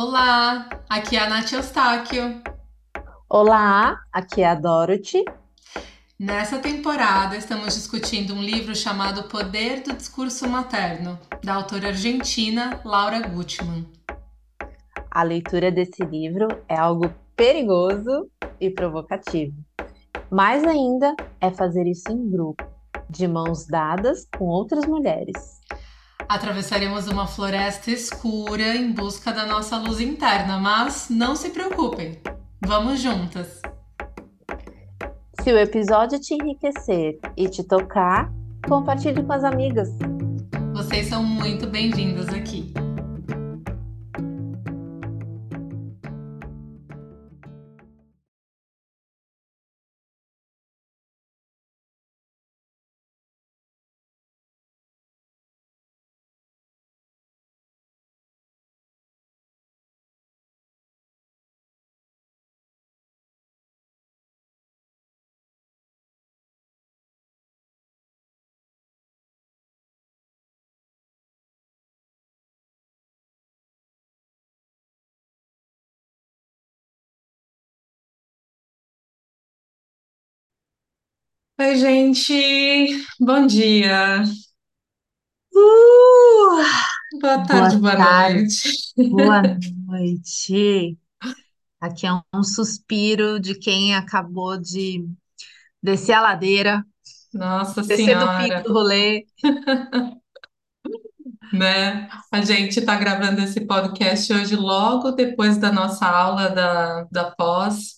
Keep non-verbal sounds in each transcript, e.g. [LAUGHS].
Olá, aqui é a Nath Eustáquio. Olá, aqui é a Dorothy. Nessa temporada, estamos discutindo um livro chamado Poder do Discurso Materno, da autora argentina Laura Gutman. A leitura desse livro é algo perigoso e provocativo. Mais ainda é fazer isso em grupo, de mãos dadas com outras mulheres. Atravessaremos uma floresta escura em busca da nossa luz interna, mas não se preocupem, vamos juntas! Se o episódio te enriquecer e te tocar, compartilhe com as amigas. Vocês são muito bem-vindas aqui. Oi, gente, bom dia. Uh! Boa tarde, boa, boa tarde. noite. Boa [LAUGHS] noite. Aqui é um suspiro de quem acabou de descer a ladeira, Nossa descer do pico Senhora, do rolê. [LAUGHS] né? A gente está gravando esse podcast hoje logo depois da nossa aula da, da pós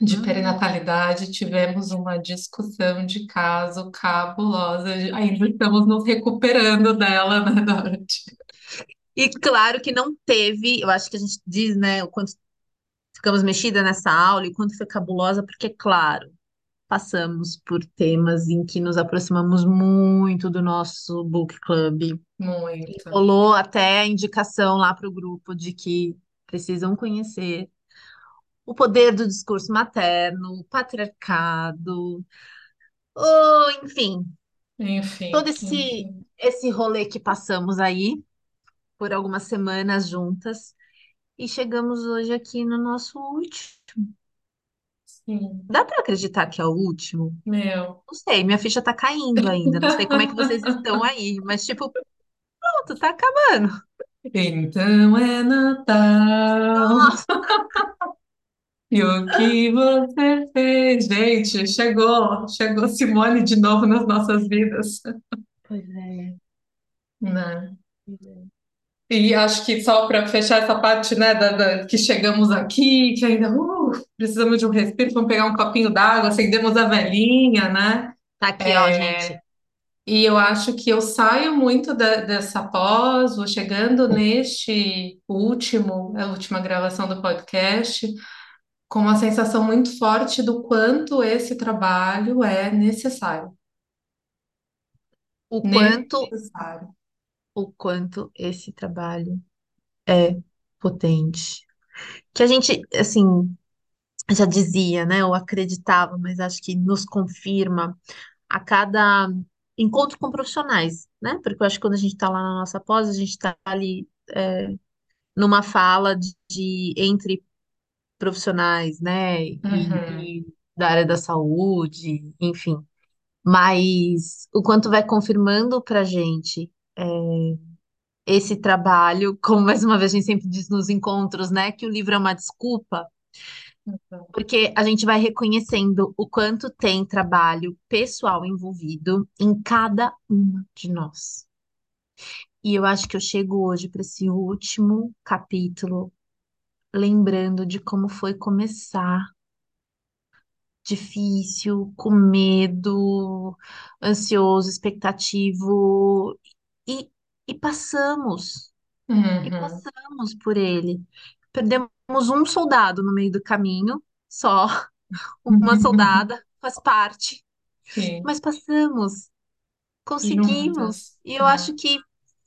de Hum. perinatalidade. Tivemos uma discussão de caso cabulosa. Ainda estamos nos recuperando dela, né, [LAUGHS] Dorothy? E claro que não teve, eu acho que a gente diz, né, o quanto ficamos mexida nessa aula e o quanto foi cabulosa, porque, claro, passamos por temas em que nos aproximamos muito do nosso book club. Muito. rolou até a indicação lá para o grupo de que precisam conhecer o poder do discurso materno, o patriarcado, o, enfim, todo Enfim, esse enfim. esse rolê que passamos aí por algumas semanas juntas e chegamos hoje aqui no nosso último. Sim, Dá para acreditar que é o último? meu. Não sei, minha ficha tá caindo ainda. Não sei como é que vocês estão aí, mas tipo, pronto, tá acabando. Então é Natal. Nossa, E o que você fez? Gente, chegou, chegou Simone de novo nas nossas vidas, pois é, né? pois é. E acho que só para fechar essa parte, né, da, da- que chegamos aqui, que ainda uh, precisamos de um respiro, vamos pegar um copinho d'água, acendemos a velhinha, né? Tá aqui, ó, gente. E eu acho que eu saio muito da- dessa pós, vou chegando neste último, a última gravação do podcast, com uma sensação muito forte do quanto esse trabalho é necessário. O quanto, Necessário. o quanto esse trabalho é potente. Que a gente, assim, já dizia, né? Eu acreditava, mas acho que nos confirma a cada encontro com profissionais, né? Porque eu acho que quando a gente está lá na nossa pós, a gente está ali é, numa fala de, de- entre profissionais, né? E, Uhum, e da área da saúde, enfim. Mas o quanto vai confirmando para gente é, esse trabalho, [LAUGHS] como mais uma vez a gente sempre diz nos encontros, né? Que o livro é uma desculpa uhum. Porque a gente vai reconhecendo o quanto tem trabalho pessoal envolvido em cada uma de nós. E eu acho que eu chego hoje para esse último capítulo, lembrando de como foi começar. Difícil, com medo, ansioso, expectativo, e, e passamos, e Uhum. passamos por ele. Perdemos um soldado no meio do caminho, só [LAUGHS] uma soldada, faz parte. Sim, Mas passamos, conseguimos. juntas, E eu né? acho que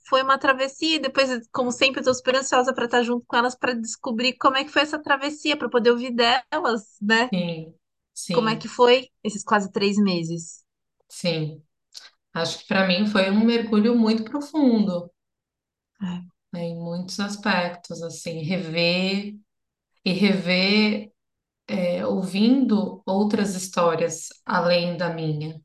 foi uma travessia. E depois, como sempre, eu tô super ansiosa para estar junto com elas para descobrir como é que foi essa travessia, para poder ouvir delas, né? Sim, Como é que sim, foi esses quase três meses. sim. Acho que para mim foi um mergulho muito profundo. né, em muitos aspectos, assim, rever e rever, é, ouvindo outras histórias além da minha,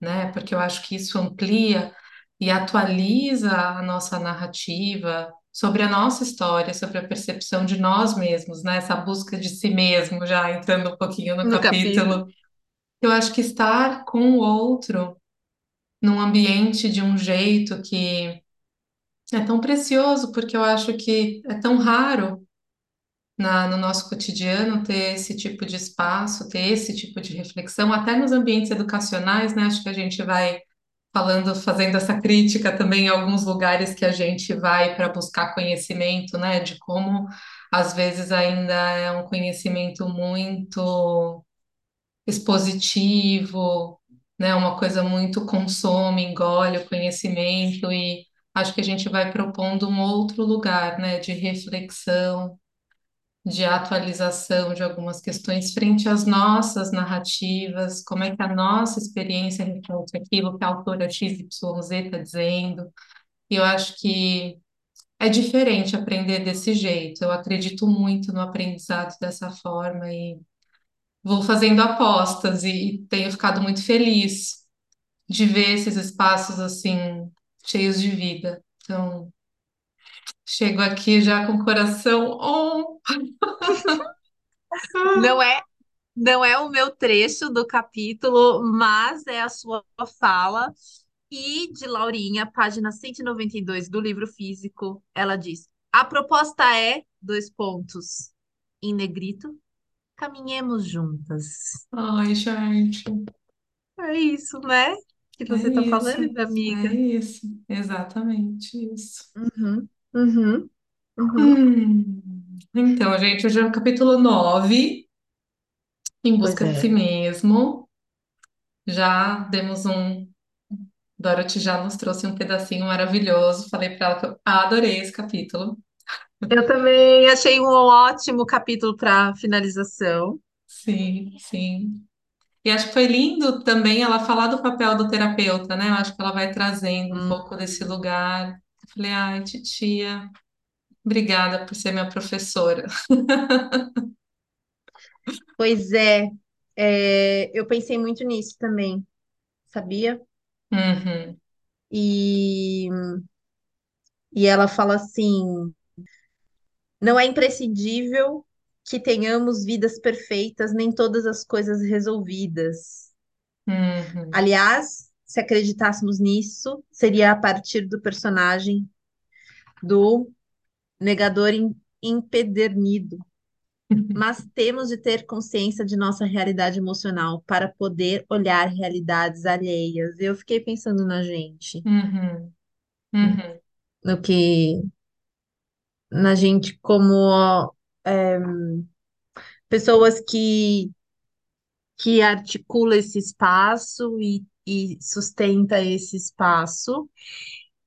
né? Porque eu acho que isso amplia e atualiza a nossa narrativa sobre a nossa história, sobre a percepção de nós mesmos, né? Essa busca de si mesmo, já entrando um pouquinho no no capítulo. capítulo. Eu acho que estar com o outro num ambiente de um jeito que é tão precioso, porque eu acho que é tão raro na, no nosso cotidiano ter esse tipo de espaço, ter esse tipo de reflexão, até nos ambientes educacionais, né? Acho que a gente vai falando, fazendo essa crítica também em alguns lugares que a gente vai para buscar conhecimento, né? De como às vezes ainda é um conhecimento muito expositivo, né? Uma coisa muito consome, engole o conhecimento e acho que a gente vai propondo um outro lugar, né? De reflexão de atualização de algumas questões frente às nossas narrativas, como é que a nossa experiência reflete aquilo que a autora XYZ está dizendo. E eu acho que é diferente aprender desse jeito. Eu acredito muito no aprendizado dessa forma e vou fazendo apostas e tenho ficado muito feliz de ver esses espaços assim cheios de vida. Então, chego aqui já com o coração on. [LAUGHS] Não é, não é o meu trecho do capítulo, mas é a sua fala. E de Laurinha, página 192 do livro físico, ela diz: A proposta é, dois pontos, em negrito, caminhemos juntas. Ai, gente. É isso, né? Que É você tá isso, falando, é amiga. isso, exatamente isso. Uhum, uhum, uhum. Hum, Então, gente, hoje é o capítulo 9, Em Pois Busca de Si é. Mesmo. Já demos um. Dorothy já nos trouxe um pedacinho maravilhoso. Falei para ela que eu adorei esse capítulo. Eu também achei um ótimo capítulo para finalização. Sim, sim. E acho que foi lindo também ela falar do papel do terapeuta, né? Eu acho que ela vai trazendo um pouco desse Hum. lugar. Falei, ai, titia, obrigada por ser minha professora. [LAUGHS] Pois é, é, eu pensei muito nisso também, sabia? Uhum, E, e ela fala assim: não é imprescindível que tenhamos vidas perfeitas, nem todas as coisas resolvidas. uhum, Aliás, se acreditássemos nisso, seria a partir do personagem do negador em- empedernido. [LAUGHS] Mas temos de ter consciência de nossa realidade emocional para poder olhar realidades alheias. Eu fiquei pensando na gente, uhum, uhum, no que na gente como é, pessoas que que articula esse espaço e, e sustenta esse espaço,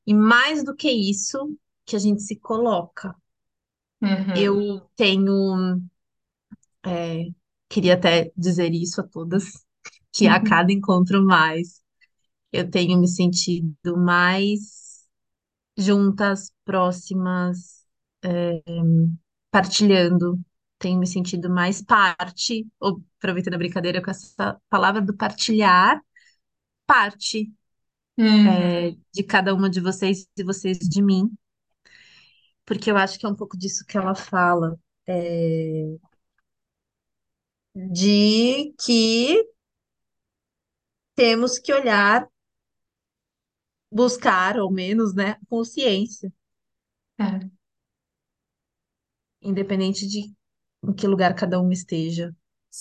e mais do que isso, que a gente se coloca. uhum, Eu tenho, é, queria até dizer isso a todas, que a uhum, cada encontro mais eu tenho me sentido mais juntas, próximas, partilhando, tenho me sentido mais parte, ou, aproveitando a brincadeira com essa palavra do partilhar, parte uhum, de cada uma de vocês e vocês de mim, porque eu acho que é um pouco disso que ela fala, é, de que temos que olhar, buscar, ao menos, né, consciência, é, independente de em que lugar cada uma esteja.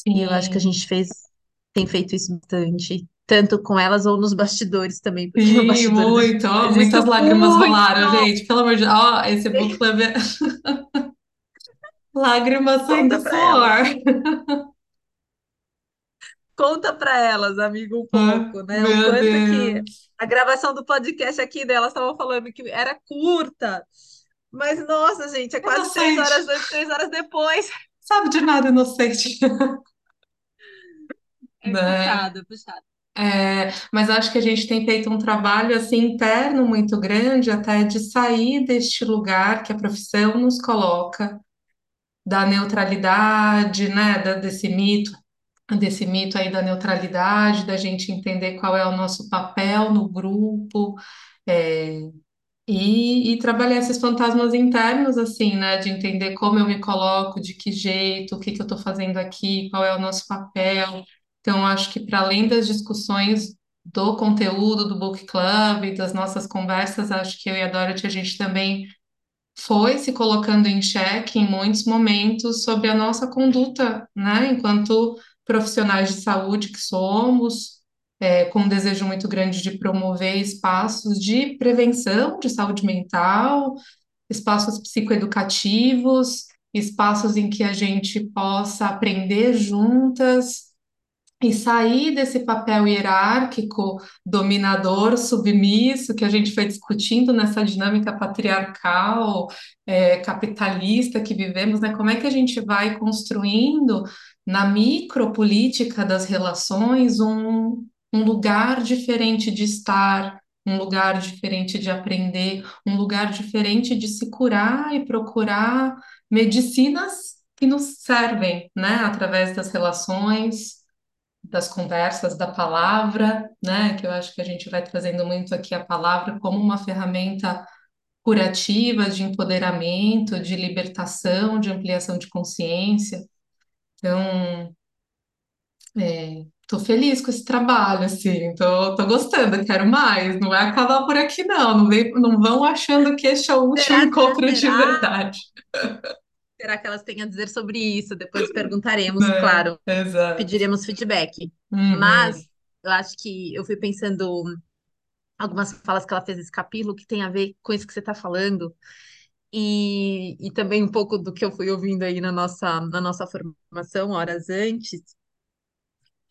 E eu acho que a sim, gente fez, tem feito isso bastante, tanto com elas ou nos bastidores também, porque sim, gente muito, ó, muitas lágrimas rolaram, gente, pelo amor de Deus, ó, esse book club [LAUGHS] é lágrimas saindo suor. Conta para [LAUGHS] elas, amigo, um Ah, pouco, né? O quanto que a gravação do podcast aqui delas estavam falando que era curta, mas nossa, gente, é quase três inocente, horas antes, três horas depois. sabe de nada inocente, É né? puxado, é puxado. É, mas acho que a gente tem feito um trabalho assim interno muito grande até de sair deste lugar que a profissão nos coloca, da neutralidade, né, da- desse mito, desse mito aí da neutralidade, da gente entender qual é o nosso papel no grupo, é, e, e trabalhar esses fantasmas internos, assim, né? De entender como eu me coloco, de que jeito, o que que eu estou fazendo aqui, qual é o nosso papel. Então, acho que para além das discussões do conteúdo do Book Club, das nossas conversas, acho que eu e a Dorothy, a gente também foi se colocando em xeque em muitos momentos sobre a nossa conduta, né, enquanto profissionais de saúde que somos, é, com um desejo muito grande de promover espaços de prevenção de saúde mental, espaços psicoeducativos, espaços em que a gente possa aprender juntas e sair desse papel hierárquico, dominador, submisso, que a gente foi discutindo nessa dinâmica patriarcal, é, capitalista que vivemos, né? Como é que a gente vai construindo na micropolítica das relações um, um lugar diferente de estar, um lugar diferente de aprender, um lugar diferente de se curar e procurar medicinas que nos servem, né? Através das relações das conversas, da palavra, né? Que eu acho que a gente vai trazendo muito aqui a palavra como uma ferramenta curativa de empoderamento, de libertação, de ampliação de consciência. Então, é, tô feliz com esse trabalho, assim, tô, tô gostando, quero mais. Não vai acabar por aqui, não. Não, vem, não vão achando que este é o último Será, encontro de verdade, Será que elas têm a dizer sobre isso? Depois [LAUGHS] perguntaremos, né? claro, Exato. pediremos feedback. Uhum, Mas eu acho que eu fui pensando algumas falas que ela fez nesse capítulo que tem a ver com isso que você está falando. E, e também um pouco do que eu fui ouvindo aí na nossa, na nossa formação, horas antes,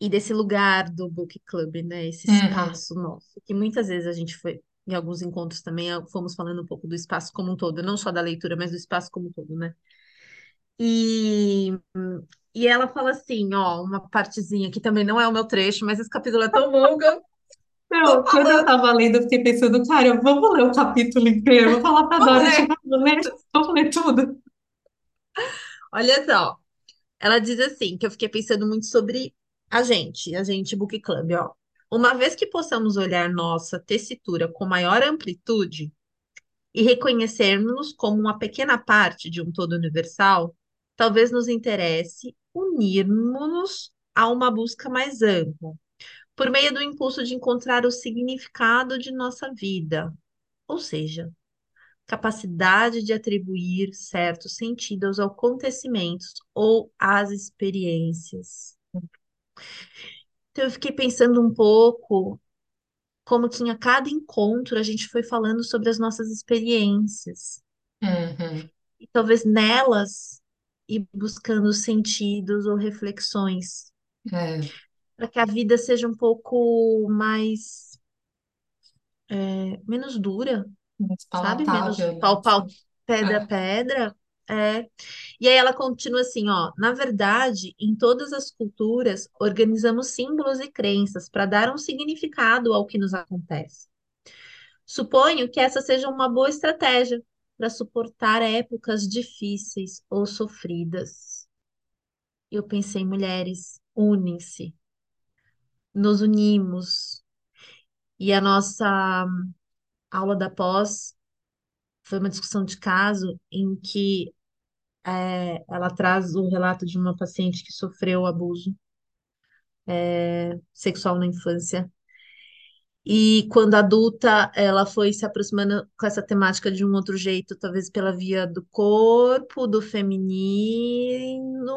e desse lugar do book club, né? Esse uhum, espaço nosso, que muitas vezes a gente foi, em alguns encontros também, fomos falando um pouco do espaço como um todo, não só da leitura, mas do espaço como um todo, né? E, e ela fala assim, ó, uma partezinha que também não é o meu trecho, mas esse capítulo é tão bom que eu tô Não, quando eu tava lendo, eu fiquei pensando, cara, vamos ler o capítulo inteiro, vou falar pra ler. vamos ler, vamos ler tudo. Olha só, ela diz assim, que eu fiquei pensando muito sobre a gente, a gente Book Club, ó. Uma vez que possamos olhar nossa tessitura com maior amplitude, e reconhecermos-nos como uma pequena parte de um todo universal, talvez nos interesse unirmos-nos a uma busca mais ampla, por meio do impulso de encontrar o significado de nossa vida, ou seja, capacidade de atribuir certo sentido aos acontecimentos ou às experiências. Então, eu fiquei pensando um pouco como que em cada encontro a gente foi falando sobre as nossas experiências. Uhum, e talvez nelas ir buscando sentidos ou reflexões, é, para que a vida seja um pouco mais, é, menos dura, sabe? Menos palatável, né? pau, pau, pedra, É, pedra. É. E aí ela continua assim, ó, na verdade, em todas as culturas, organizamos símbolos e crenças para dar um significado ao que nos acontece. Suponho que essa seja uma boa estratégia para suportar épocas difíceis ou sofridas. Eu pensei, mulheres, unem-se, nos unimos. E a nossa aula da pós foi uma discussão de caso em que é, ela traz o relato de uma paciente que sofreu abuso sexual na infância. E quando adulta, ela foi se aproximando com essa temática de um outro jeito, talvez pela via do corpo, do feminino,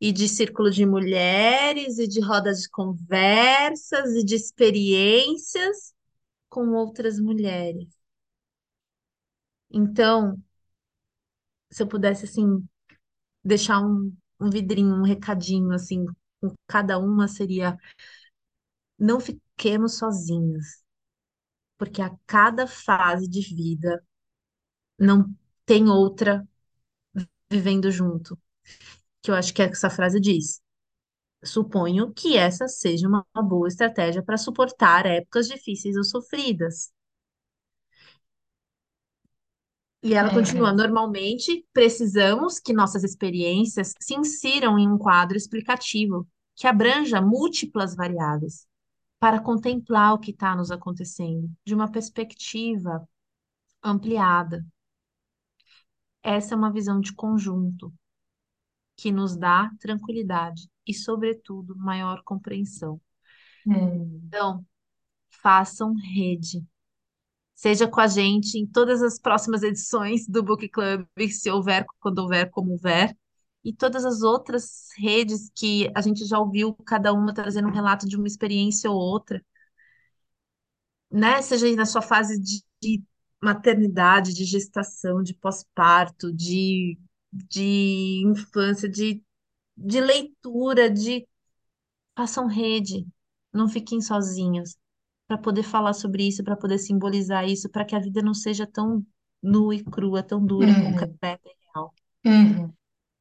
e de círculo de mulheres, e de rodas de conversas, e de experiências com outras mulheres. Então, se eu pudesse, assim, deixar um, um vidrinho, um recadinho, assim, com cada uma, seria: não fiquemos sozinhas, porque a cada fase de vida não tem outra vivendo junto, que eu acho que é que essa frase diz. Suponho que essa seja uma boa estratégia para suportar épocas difíceis ou sofridas. E ela continua: Uhum, normalmente, precisamos que nossas experiências se insiram em um quadro explicativo que abranja múltiplas variáveis, para contemplar o que está nos acontecendo de uma perspectiva ampliada. Essa é uma visão de conjunto que nos dá tranquilidade e, sobretudo, maior compreensão. uhum, Então, façam rede. Seja com a gente em todas as próximas edições do Book Club, se houver, quando houver, como houver. E todas as outras redes que a gente já ouviu, cada uma trazendo um relato de uma experiência ou outra, né? Seja na sua fase de, de maternidade, de gestação, de pós-parto, de, de infância, de, de leitura, de façam rede, não fiquem sozinhos, para poder falar sobre isso, para poder simbolizar isso, para que a vida não seja tão nua e crua, tão dura, uhum, concreta e real. uhum,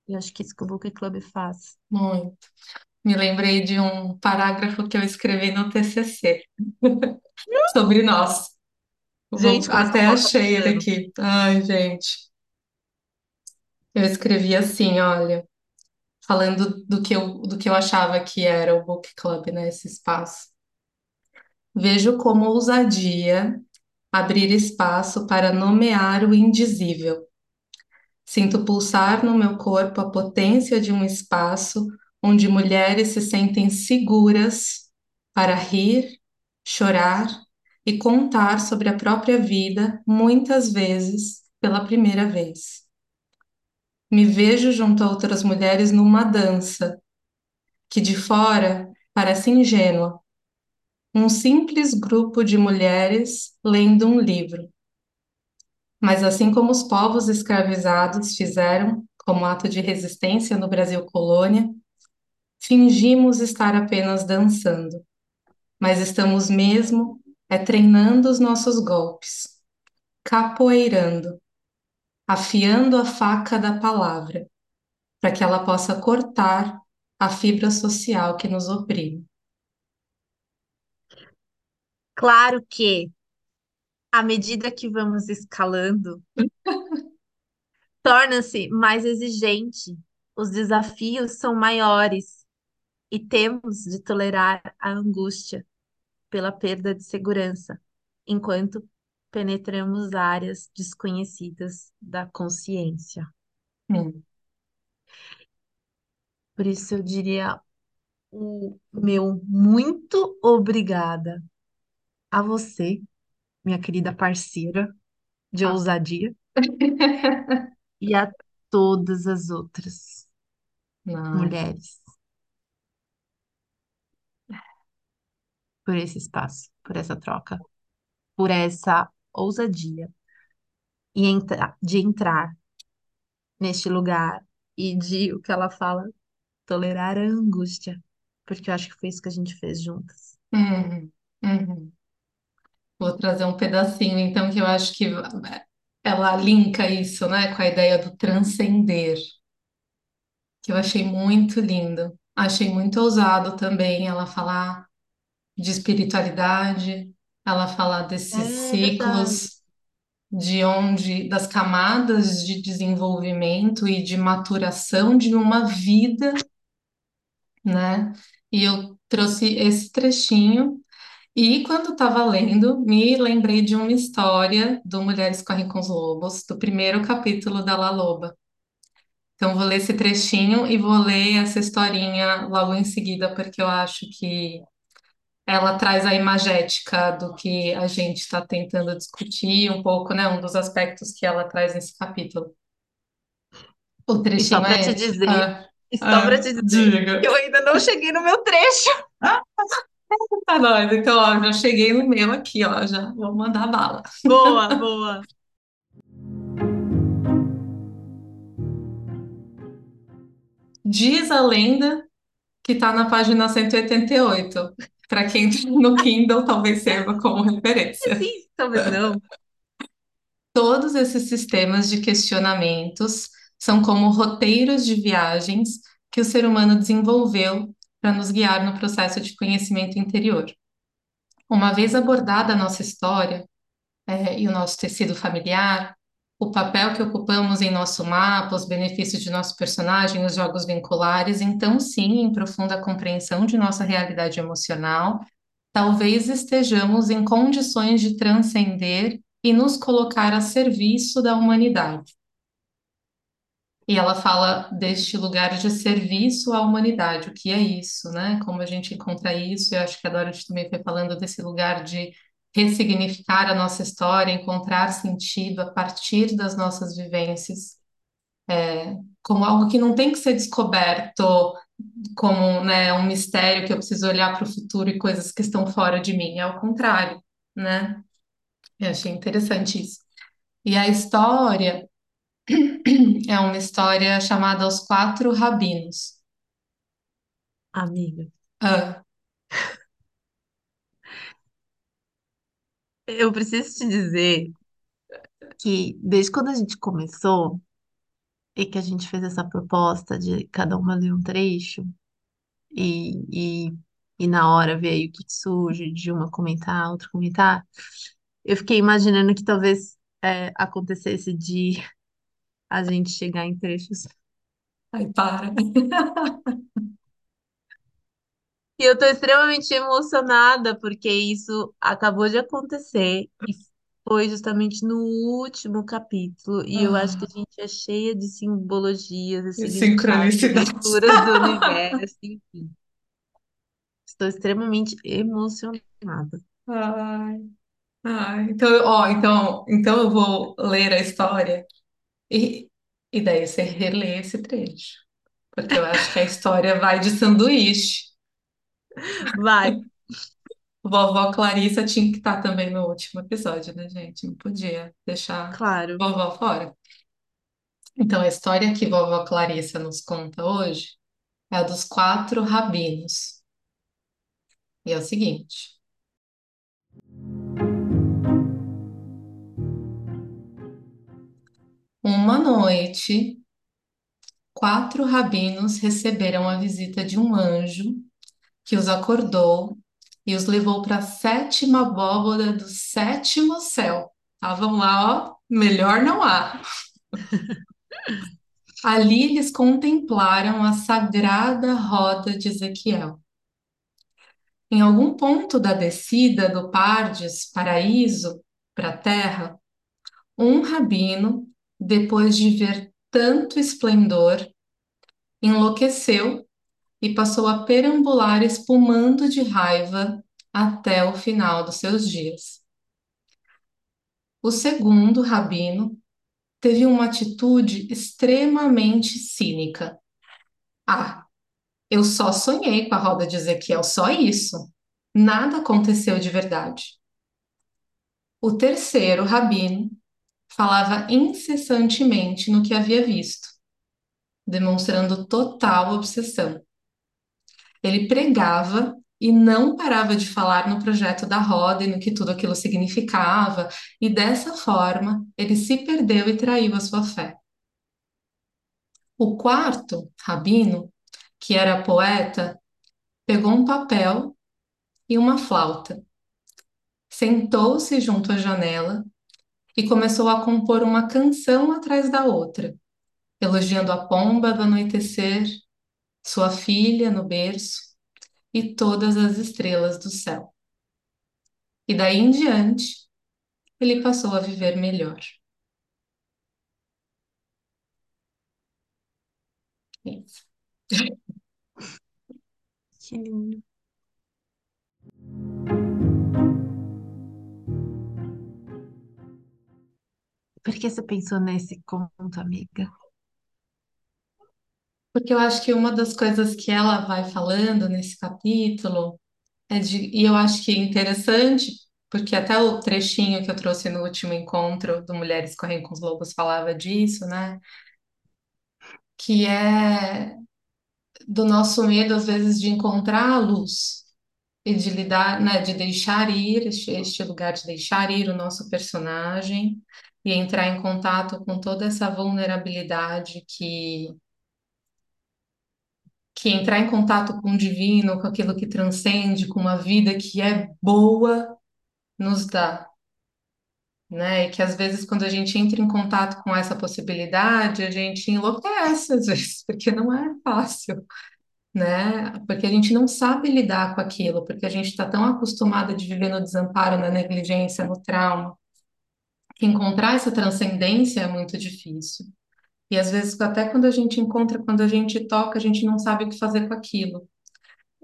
Eu acho que isso que o Book Club faz. muito. Me lembrei de um parágrafo que eu escrevi no TCC [LAUGHS] sobre nós. Vou, Gente, essa até achei ele aqui. Ai, gente. Eu escrevi assim, olha, falando do que eu, do que eu achava que era o book club, né, esse espaço. Vejo como ousadia abrir espaço para nomear o indizível. Sinto pulsar no meu corpo a potência de um espaço onde mulheres se sentem seguras para rir, chorar e contar sobre a própria vida, muitas vezes pela primeira vez. Me vejo junto a outras mulheres numa dança que de fora parece ingênua, um simples grupo de mulheres lendo um livro. Mas assim como os povos escravizados fizeram como ato de resistência no Brasil colônia, fingimos estar apenas dançando, mas estamos mesmo é treinando os nossos golpes, capoeirando, afiando a faca da palavra, para que ela possa cortar a fibra social que nos oprime. Claro que, à medida que vamos escalando, torna-se mais exigente. Os desafios são maiores e temos de tolerar a angústia pela perda de segurança, enquanto penetramos áreas desconhecidas da consciência. Hum. Por isso eu diria o meu muito obrigada a você, minha querida parceira de Ah. ousadia, [LAUGHS] e a todas as outras Não. mulheres por esse espaço, por essa troca, por essa ousadia e entra de entrar neste lugar e de o que ela fala, tolerar a angústia, porque eu acho que foi isso que a gente fez juntas. Uhum. Uhum. Vou trazer um pedacinho, então, que eu acho que ela linka isso, né, com a ideia do transcender, que eu achei muito lindo. Achei muito ousado também ela falar de espiritualidade, ela falar desses É verdade. ciclos de onde, das camadas de desenvolvimento e de maturação de uma vida, né? E eu trouxe esse trechinho E quando estava lendo, me lembrei de uma história do Mulheres Correm com os Lobos, do primeiro capítulo da La Loba. Então, vou ler esse trechinho e vou ler essa historinha logo em seguida, porque eu acho que ela traz a imagética do que a gente está tentando discutir um pouco, né? Um dos aspectos que ela traz nesse capítulo. O E só trechinho para é te dizer, Ah, só para ah, te dizer diga. que eu ainda não cheguei no meu trecho. [LAUGHS] [LAUGHS] Tá nóis. Então, ó, já cheguei no meu aqui, ó, já vou mandar bala. Boa, [LAUGHS] boa. Diz a lenda que está na página 188. Para quem tá no Kindle, talvez sirva como referência. [LAUGHS] Sim, talvez não. Todos esses sistemas de questionamentos são como roteiros de viagens que o ser humano desenvolveu para nos guiar no processo de conhecimento interior. Uma vez abordada a nossa história, é, e o nosso tecido familiar, o papel que ocupamos em nosso mapa, os benefícios de nosso personagem, os jogos vinculares, então sim, em profunda compreensão de nossa realidade emocional, talvez estejamos em condições de transcender e nos colocar a serviço da humanidade. E ela fala deste lugar de serviço à humanidade, o que é isso, né? Como a gente encontra isso, eu acho que a Dorothy também foi falando desse lugar de ressignificar a nossa história, encontrar sentido a partir das nossas vivências, é, como algo que não tem que ser descoberto como, né, um mistério que eu preciso olhar para o futuro e coisas que estão fora de mim, é o contrário, né? Eu achei interessante isso. E a história é uma história chamada Os Quatro Rabinos. Amiga, Ah, eu preciso te dizer que desde quando a gente começou e que a gente fez essa proposta de cada uma ler um trecho e, e, e na hora ver aí o que que surge, de uma comentar, outra comentar, eu fiquei imaginando que talvez é, acontecesse de a gente chegar em trechos. ai, para. [LAUGHS] E eu tô extremamente emocionada porque isso acabou de acontecer e foi justamente no último capítulo. E eu acho que a Ah, gente é cheia de simbologias e significados e sincronicidade. leituras [LAUGHS] do universo, enfim. Estou extremamente emocionada. Ai, ai. Então, ó, então, então eu vou ler a história e, e daí você relê esse trecho, porque eu acho que a história vai de sanduíche. Vai, Vovó Clarissa tinha que estar também no último episódio, né, gente? Não podia deixar claro. vovó fora. Então, a história que vovó Clarissa nos conta hoje é a dos quatro rabinos. E é o seguinte: uma noite, quatro rabinos receberam a visita de um anjo que os acordou e os levou para a sétima abóboda do sétimo céu. Tá, vamos lá, ó. Melhor não há. [LAUGHS] Ali eles contemplaram a sagrada roda de Ezequiel. Em algum ponto da descida do Pardes, paraíso, para a terra, um rabino, depois de ver tanto esplendor, enlouqueceu e passou a perambular espumando de raiva até o final dos seus dias. O segundo rabino teve uma atitude extremamente cínica. Ah, eu só sonhei com a roda de Ezequiel, só isso. Nada aconteceu de verdade. O terceiro rabino falava incessantemente no que havia visto, demonstrando total obsessão. Ele pregava e não parava de falar no projeto da roda e no que tudo aquilo significava, e dessa forma ele se perdeu e traiu a sua fé. O quarto rabino, que era poeta, pegou um papel e uma flauta, sentou-se junto à janela e começou a compor uma canção atrás da outra, elogiando a pomba do anoitecer, sua filha no berço e todas as estrelas do céu. E daí em diante, ele passou a viver melhor. É Isso. [LAUGHS] Que lindo. Por que você pensou nesse conto, amiga? Porque eu acho que uma das coisas que ela vai falando nesse capítulo é de, e eu acho que é interessante, porque até o trechinho que eu trouxe no último encontro do Mulheres Correm com os Lobos falava disso, né? Que é do nosso medo, às vezes, de encontrar a luz e de lidar, né, de deixar ir, este, este lugar de deixar ir o nosso personagem e entrar em contato com toda essa vulnerabilidade que que entrar em contato com o divino, com aquilo que transcende, com uma vida que é boa, nos dá. Né? E que às vezes, quando a gente entra em contato com essa possibilidade, a gente enlouquece, às [LAUGHS] vezes, porque não é fácil, né? Porque a gente não sabe lidar com aquilo, porque a gente está tão acostumado de viver no desamparo, na negligência, no trauma, que encontrar essa transcendência é muito difícil. E às vezes, até quando a gente encontra, quando a gente toca, a gente não sabe o que fazer com aquilo.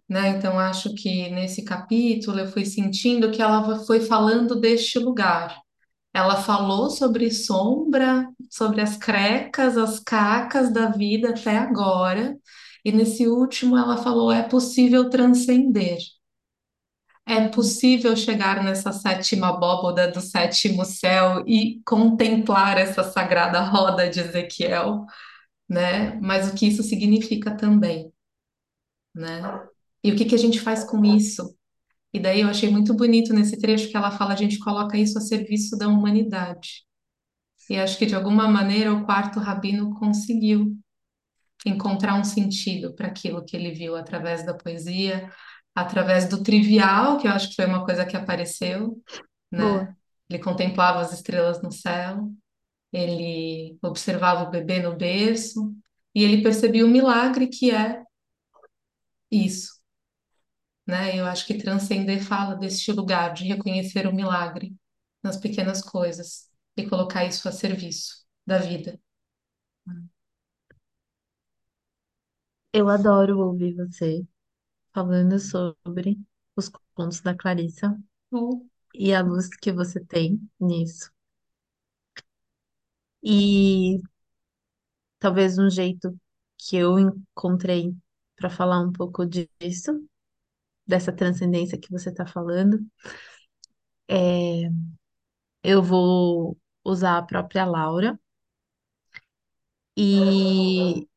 Né? Então, acho que nesse capítulo eu fui sentindo que ela foi falando deste lugar. Ela falou sobre sombra, sobre as crecas, as cacas da vida até agora. E nesse último ela falou: é possível transcender. É possível chegar nessa sétima abóboda do sétimo céu e contemplar essa sagrada roda de Ezequiel, né? Mas o que isso significa também, né? E o que que a gente faz com isso? E daí eu achei muito bonito nesse trecho que ela fala, a gente coloca isso a serviço da humanidade. E acho que de alguma maneira o quarto rabino conseguiu encontrar um sentido para aquilo que ele viu através da poesia, através do trivial, que eu acho que foi uma coisa que apareceu, né? Boa. Ele contemplava as estrelas no céu, ele observava o bebê no berço e ele percebia o milagre que é isso, né? Eu acho que transcender fala deste lugar de reconhecer o milagre nas pequenas coisas e colocar isso a serviço da vida. Eu adoro ouvir você falando sobre os contos da Clarissa Oh, e a luz que você tem nisso. E talvez um jeito que eu encontrei para falar um pouco disso, dessa transcendência que você está falando, é eu vou usar a própria Laura e,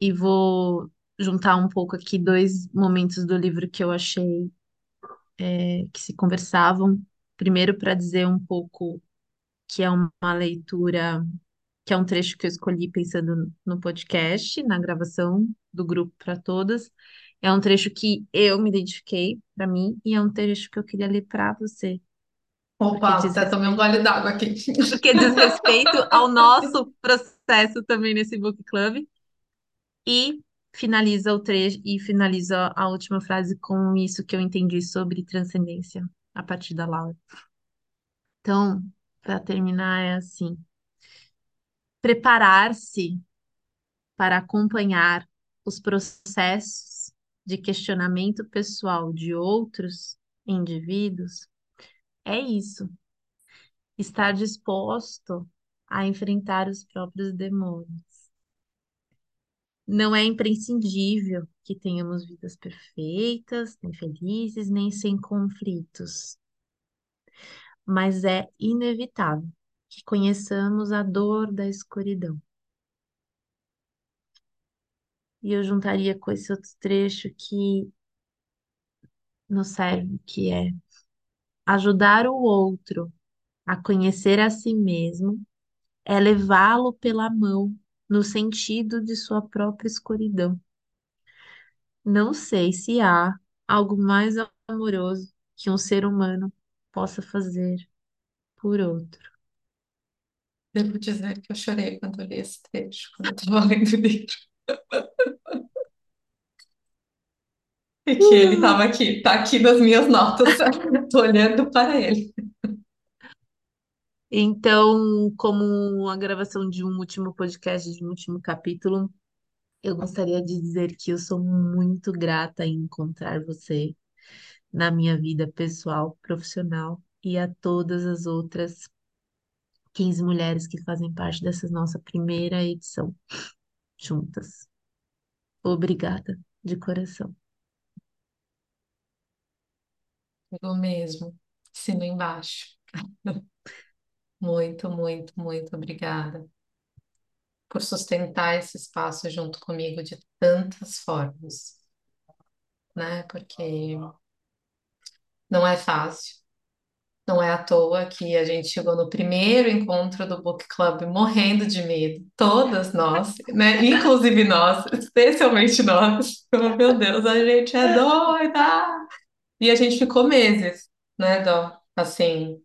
e vou juntar um pouco aqui dois momentos do livro que eu achei é, que se conversavam. Primeiro, para dizer um pouco que é uma leitura, que é um trecho que eu escolhi pensando no podcast, na gravação do grupo para todas. É um trecho que eu me identifiquei para mim e é um trecho que eu queria ler para você, opa, diz até tomei um gole d'água aqui. [LAUGHS] porque diz respeito ao nosso processo também nesse book club e finaliza o trecho e finaliza a última frase com isso que eu entendi sobre transcendência a partir da Laura. Então, para terminar é assim: preparar-se para acompanhar os processos de questionamento pessoal de outros indivíduos é isso, estar disposto a enfrentar os próprios demônios. Não é imprescindível que tenhamos vidas perfeitas, nem felizes, nem sem conflitos, mas é inevitável que conheçamos a dor da escuridão. E eu juntaria com esse outro trecho que nos serve, que é ajudar o outro a conhecer a si mesmo, é levá-lo pela mão no sentido de sua própria escuridão. Não sei se há algo mais amoroso que um ser humano possa fazer por outro. Devo dizer que eu chorei quando eu li esse trecho, quando eu estava lendo o livro. [LAUGHS] E que ele estava aqui, tá aqui nas minhas notas, [LAUGHS] tô olhando para ele. Então, como a gravação de um último podcast, de um último capítulo, eu gostaria de dizer que eu sou muito grata em encontrar você na minha vida pessoal, profissional e a todas as outras 15 mulheres que fazem parte dessa nossa primeira edição juntas. Obrigada de coração. Eu mesmo, assino embaixo. [LAUGHS] Muito, muito, muito obrigada por sustentar esse espaço junto comigo de tantas formas, né? Porque não é fácil. Não é à toa que a gente chegou no primeiro encontro do Book Club morrendo de medo. Todas nós, né? Inclusive nós, especialmente nós. Oh, Meu Deus, a gente é doida! E a gente ficou meses, né, Dó? Assim, Sim,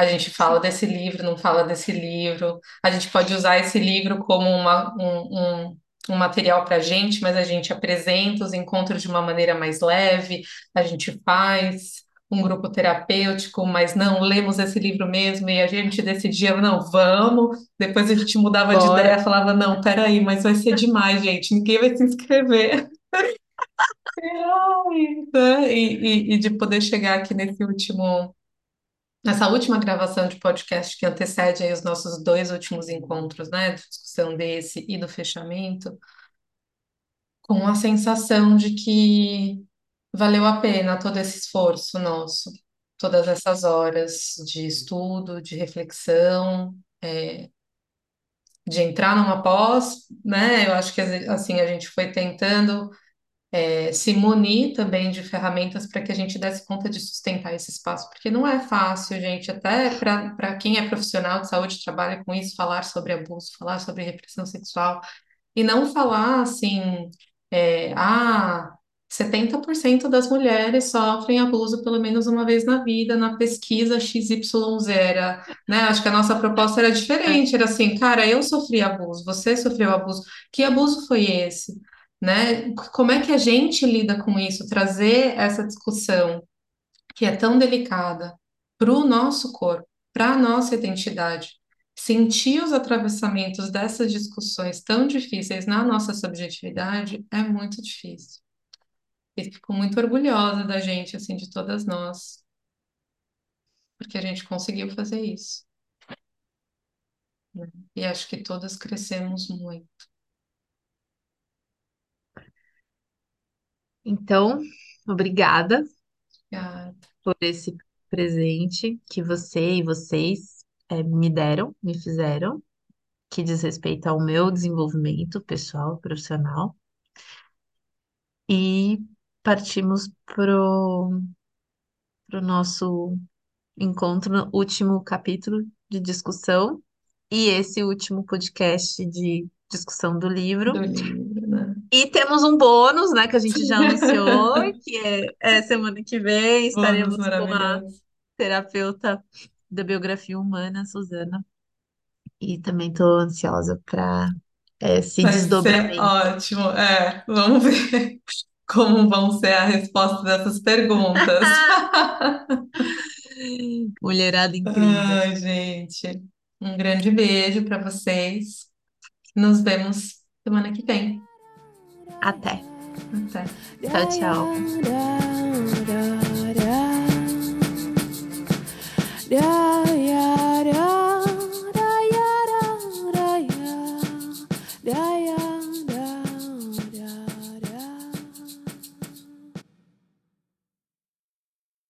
a gente fala desse livro, não fala desse livro. A gente pode usar esse livro como uma, um, um, um material para a gente, mas a gente apresenta os encontros de uma maneira mais leve. A gente faz um grupo terapêutico, mas não lemos esse livro mesmo. E a gente decidia, não, vamos. Depois a gente mudava de Bora. ideia, falava, não, peraí, mas vai ser demais, gente. Ninguém vai se inscrever. [LAUGHS] Né? E, e, e de poder chegar aqui nesse último Nessa última gravação de podcast que antecede aí os nossos dois últimos encontros, né, de discussão desse e do fechamento, com a sensação de que valeu a pena todo esse esforço nosso, todas essas horas de estudo, de reflexão, de entrar numa pós, né? Eu acho que assim a gente foi tentando é, se munir também de ferramentas para que a gente desse conta de sustentar esse espaço, porque não é fácil, gente, até para quem é profissional de saúde, trabalha com isso, falar sobre abuso, falar sobre repressão sexual, e não falar assim, é, ah, 70% das mulheres sofrem abuso pelo menos uma vez na vida, na pesquisa XYZ, era, né? Acho que a nossa proposta era diferente, era assim, cara, eu sofri abuso, você sofreu abuso, que abuso foi esse? Né? Como é que a gente lida com isso? Trazer essa discussão que é tão delicada para o nosso corpo, para a nossa identidade, sentir os atravessamentos dessas discussões tão difíceis na nossa subjetividade é muito difícil. E fico muito orgulhosa da gente, assim, de todas nós, porque a gente conseguiu fazer isso. E acho que todas crescemos muito. Então, obrigada Ah, por esse presente que você e vocês eh, me deram, me fizeram, que diz respeito ao meu desenvolvimento pessoal, profissional. E partimos pro, pro nosso encontro no último capítulo de discussão e esse último podcast de discussão do do livro. E temos um bônus, né, que a gente já anunciou, [LAUGHS] que é, é semana que vem estaremos com a terapeuta da biografia humana, Suzana, e também estou ansiosa para esse Vai ser desdobramento. ótimo. É, vamos ver [LAUGHS] como vão ser a resposta dessas perguntas. [LAUGHS] Mulherada incrível. Ai, gente, um grande beijo para vocês. Nos vemos semana que vem. Até. Até. Tchau, tchau. Yeah.